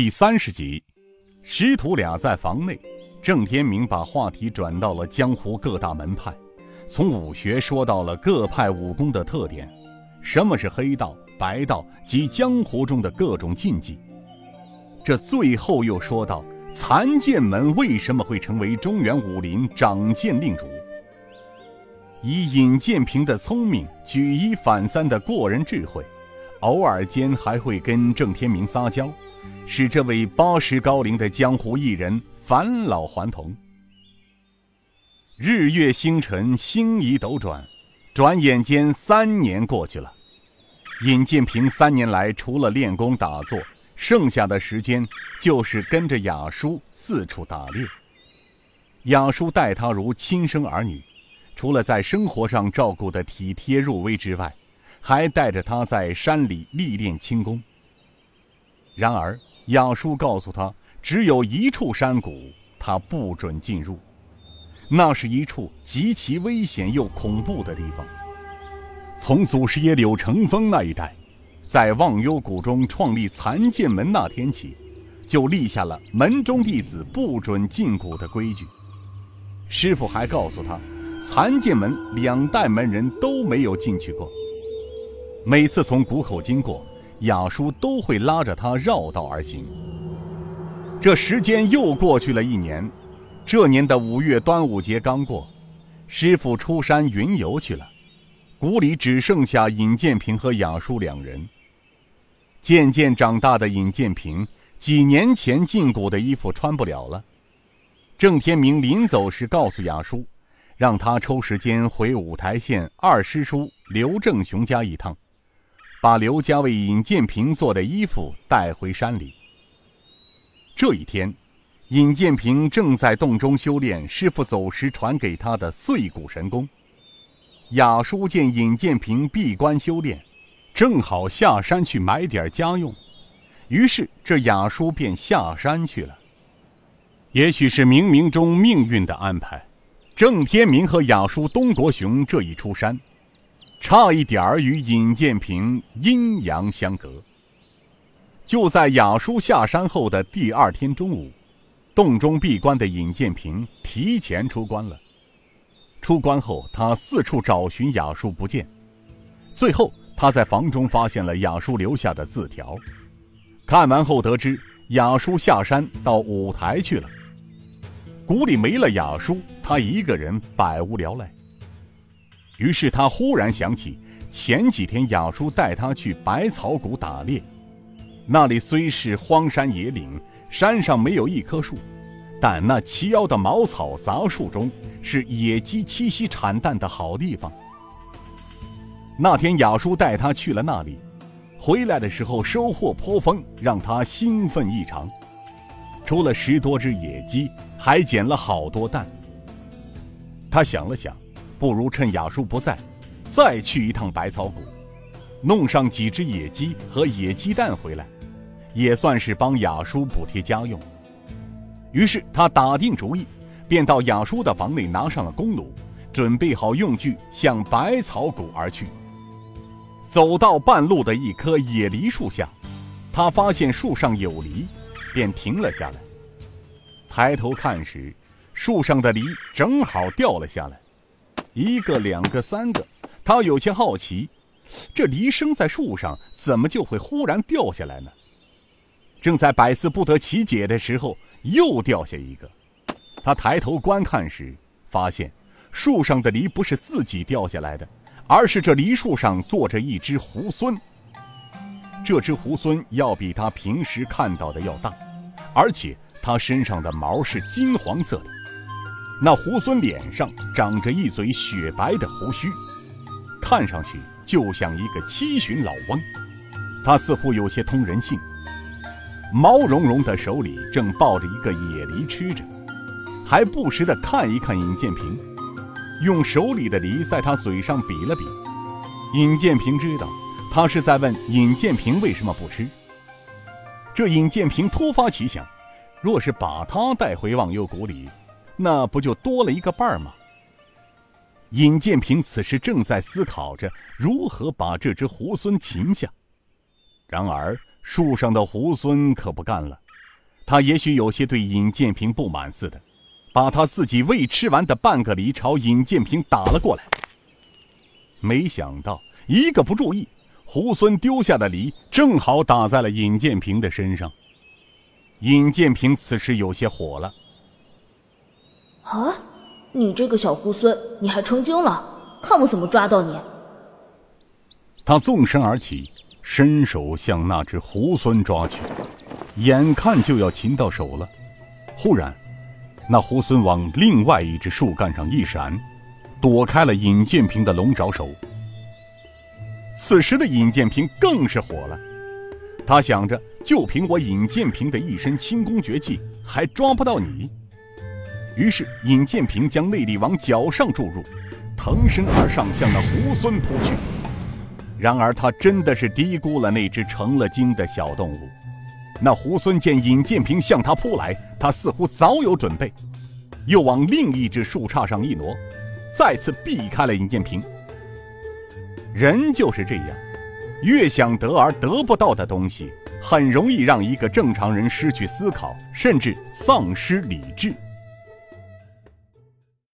第三十集，师徒俩在房内，郑天明把话题转到了江湖各大门派，从武学说到了各派武功的特点，什么是黑道、白道及江湖中的各种禁忌。这最后又说到残剑门为什么会成为中原武林掌剑令主。以尹建平的聪明，举一反三的过人智慧，偶尔间还会跟郑天明撒娇。使这位八十高龄的江湖艺人返老还童。日月星辰，星移斗转，转眼间三年过去了。尹建平三年来除了练功打坐，剩下的时间就是跟着雅叔四处打猎。雅叔待他如亲生儿女，除了在生活上照顾的体贴入微之外，还带着他在山里历练轻功。然而。亚叔告诉他，只有一处山谷，他不准进入。那是一处极其危险又恐怖的地方。从祖师爷柳成风那一代，在忘忧谷中创立残剑门那天起，就立下了门中弟子不准进谷的规矩。师傅还告诉他，残剑门两代门人都没有进去过。每次从谷口经过。雅叔都会拉着他绕道而行。这时间又过去了一年，这年的五月端午节刚过，师傅出山云游去了，谷里只剩下尹建平和雅叔两人。渐渐长大的尹建平，几年前进谷的衣服穿不了了。郑天明临走时告诉雅叔，让他抽时间回五台县二师叔刘正雄家一趟。把刘家为尹建平做的衣服带回山里。这一天，尹建平正在洞中修炼师傅走时传给他的碎骨神功。雅叔见尹建平闭关修炼，正好下山去买点家用，于是这雅叔便下山去了。也许是冥冥中命运的安排，郑天明和雅叔东国雄这一出山。差一点儿与尹建平阴阳相隔。就在雅叔下山后的第二天中午，洞中闭关的尹建平提前出关了。出关后，他四处找寻雅叔不见，最后他在房中发现了雅叔留下的字条。看完后得知雅叔下山到五台去了，谷里没了雅叔，他一个人百无聊赖。于是他忽然想起，前几天雅叔带他去百草谷打猎，那里虽是荒山野岭，山上没有一棵树，但那齐腰的茅草杂树中是野鸡栖息产蛋的好地方。那天雅叔带他去了那里，回来的时候收获颇丰，让他兴奋异常。除了十多只野鸡，还捡了好多蛋。他想了想。不如趁雅叔不在，再去一趟百草谷，弄上几只野鸡和野鸡蛋回来，也算是帮雅叔补贴家用。于是他打定主意，便到雅叔的房内拿上了弓弩，准备好用具，向百草谷而去。走到半路的一棵野梨树下，他发现树上有梨，便停了下来。抬头看时，树上的梨正好掉了下来。一个，两个，三个，他有些好奇，这梨生在树上，怎么就会忽然掉下来呢？正在百思不得其解的时候，又掉下一个。他抬头观看时，发现树上的梨不是自己掉下来的，而是这梨树上坐着一只猢狲。这只猢狲要比他平时看到的要大，而且它身上的毛是金黄色的。那猢狲脸上长着一嘴雪白的胡须，看上去就像一个七旬老翁。他似乎有些通人性，毛茸茸的手里正抱着一个野梨吃着，还不时地看一看尹建平，用手里的梨在他嘴上比了比。尹建平知道，他是在问尹建平为什么不吃。这尹建平突发奇想，若是把他带回忘忧谷里。那不就多了一个伴儿吗？尹建平此时正在思考着如何把这只猢狲擒下，然而树上的猢狲可不干了，他也许有些对尹建平不满似的，把他自己未吃完的半个梨朝尹建平打了过来。没想到一个不注意，猢狲丢下的梨正好打在了尹建平的身上。尹建平此时有些火了：“啊，你这个小猢狲，你还成精了？看我怎么抓到你！”他纵身而起，伸手向那只猢狲抓去。眼看就要擒到手了，忽然，那猢狲往另外一只树干上一闪，躲开了尹建平的龙爪手。此时的尹建平更是火了，他想着，就凭我尹建平的一身轻功绝技，还抓不到你。于是，尹建平将内力往脚上注入，腾身而上，向那猢狲扑去。然而，他真的是低估了那只成了精的小动物。那猢狲见尹建平向他扑来，他似乎早有准备，又往另一只树杈上一挪，再次避开了尹建平。人就是这样，越想得而得不到的东西，很容易让一个正常人失去思考，甚至丧失理智。